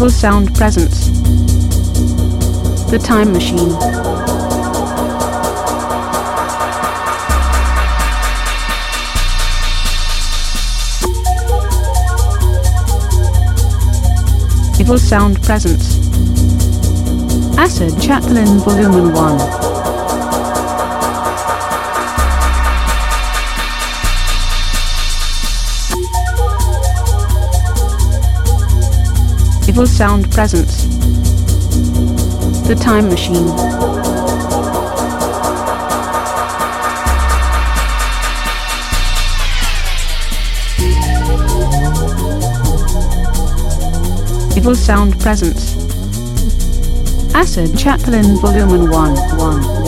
Evil Sound presence. The Time Machine. Evil Sound presence. Acid Chaplin Volume 1. Evil Sound Presence The Time Machine. Evil Sound Presence. Acid Chaplin Volume 1 1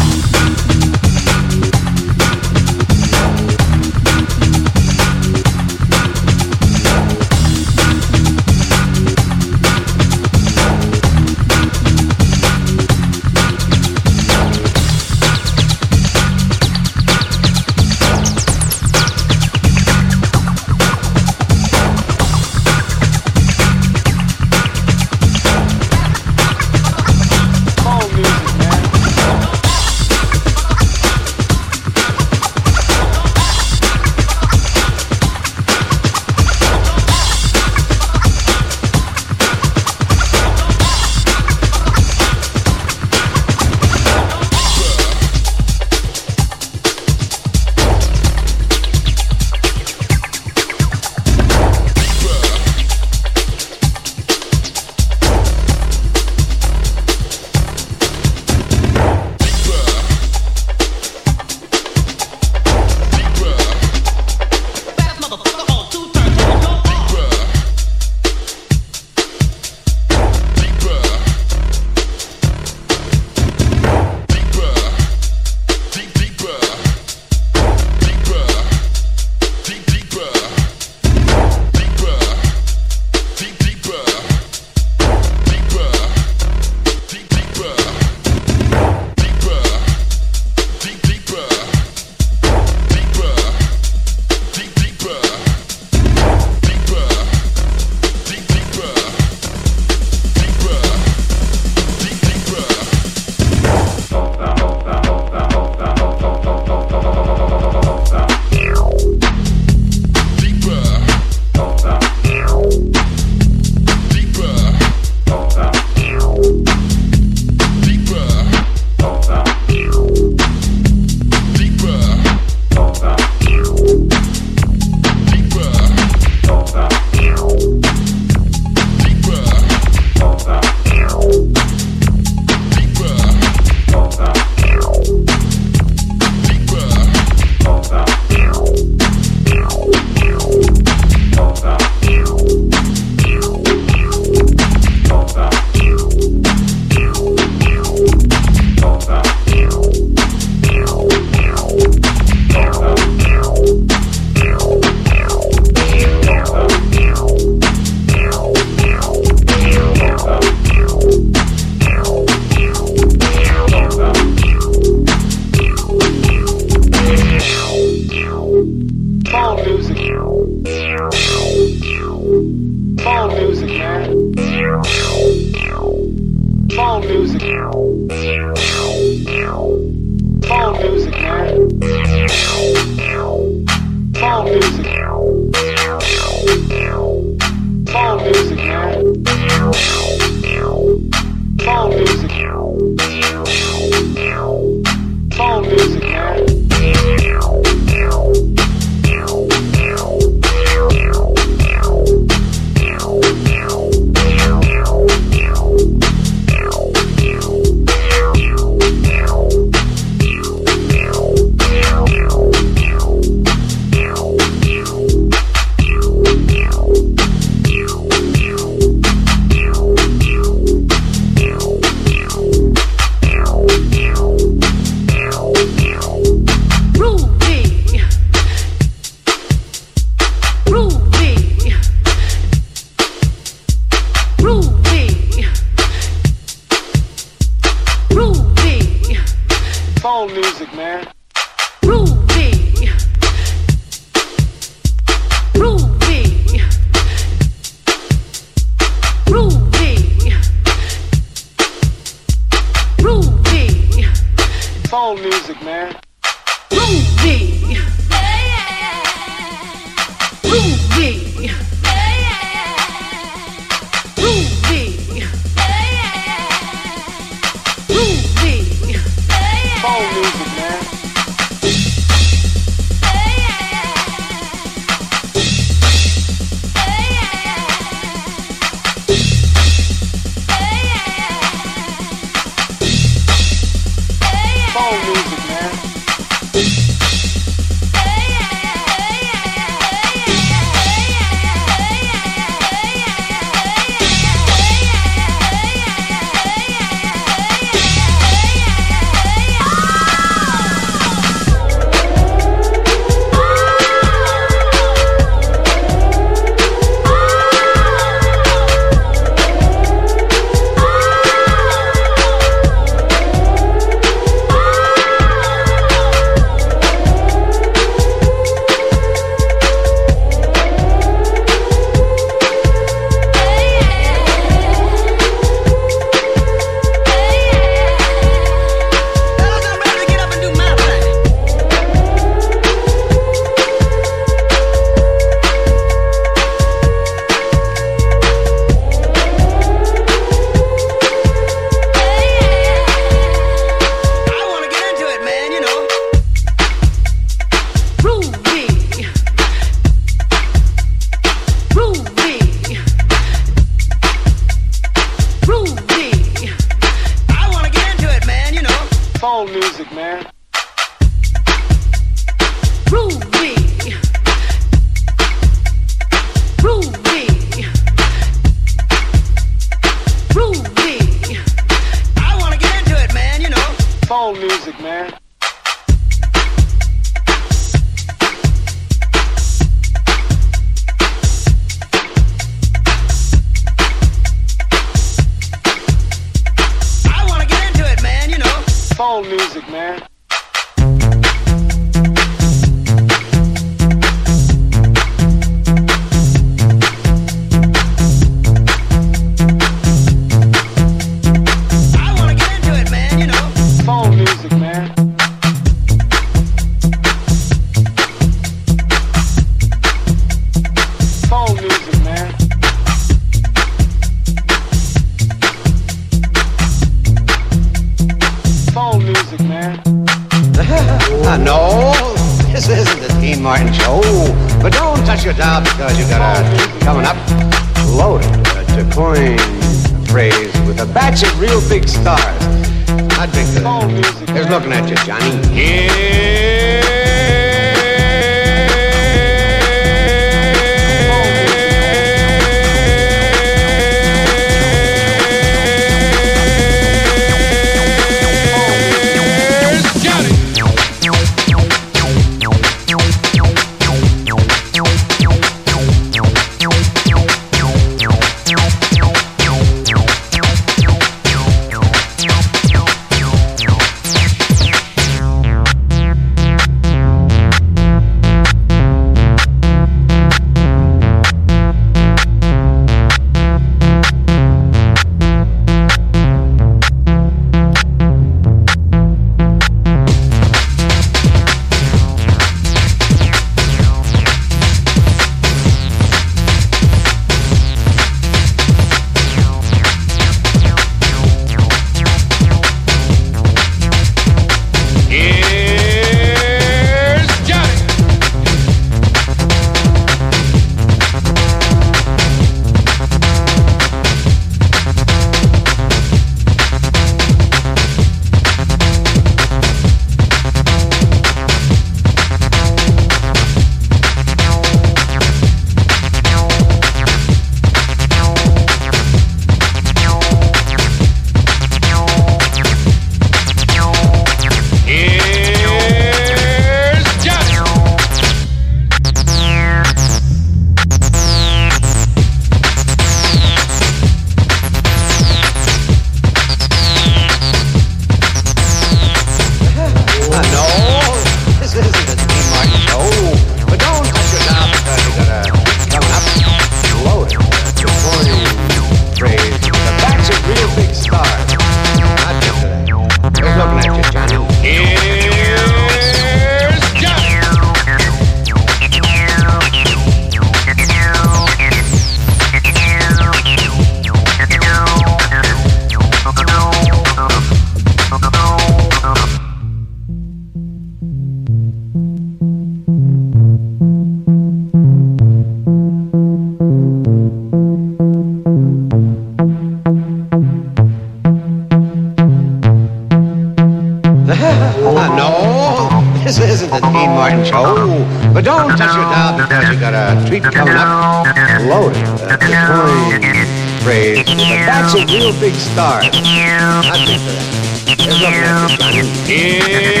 no, this isn't the Dean Martin show. But don't touch it now because you got a treat coming up. Loaded. it. the phrase. That's a real big star. I think that. There's a message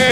on.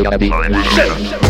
you gotta be.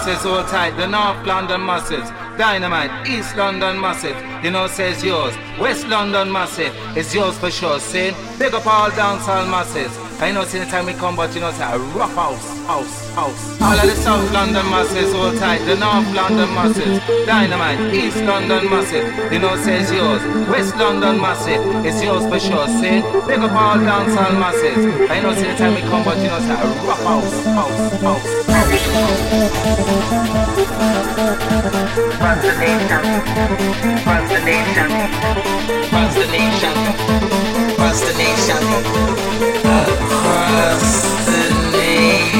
masses hold tight, the North London masses, dynamite, East London massive, you know says yours, West London massive, it's yours for sure, see? Big up all dancehall masses, I know see the time we come, but you know say a rough house, house, house. All of the South London masses hold tight, the North London masses, dynamite, East London massive, you know says yours, West London massive, it's yours for sure, see? Big up all dancehall masses, I know see the time we come, but you know say a rough house, house, house. What's the nation? What's the nation? What's the nation? What's the nation? Across the nation.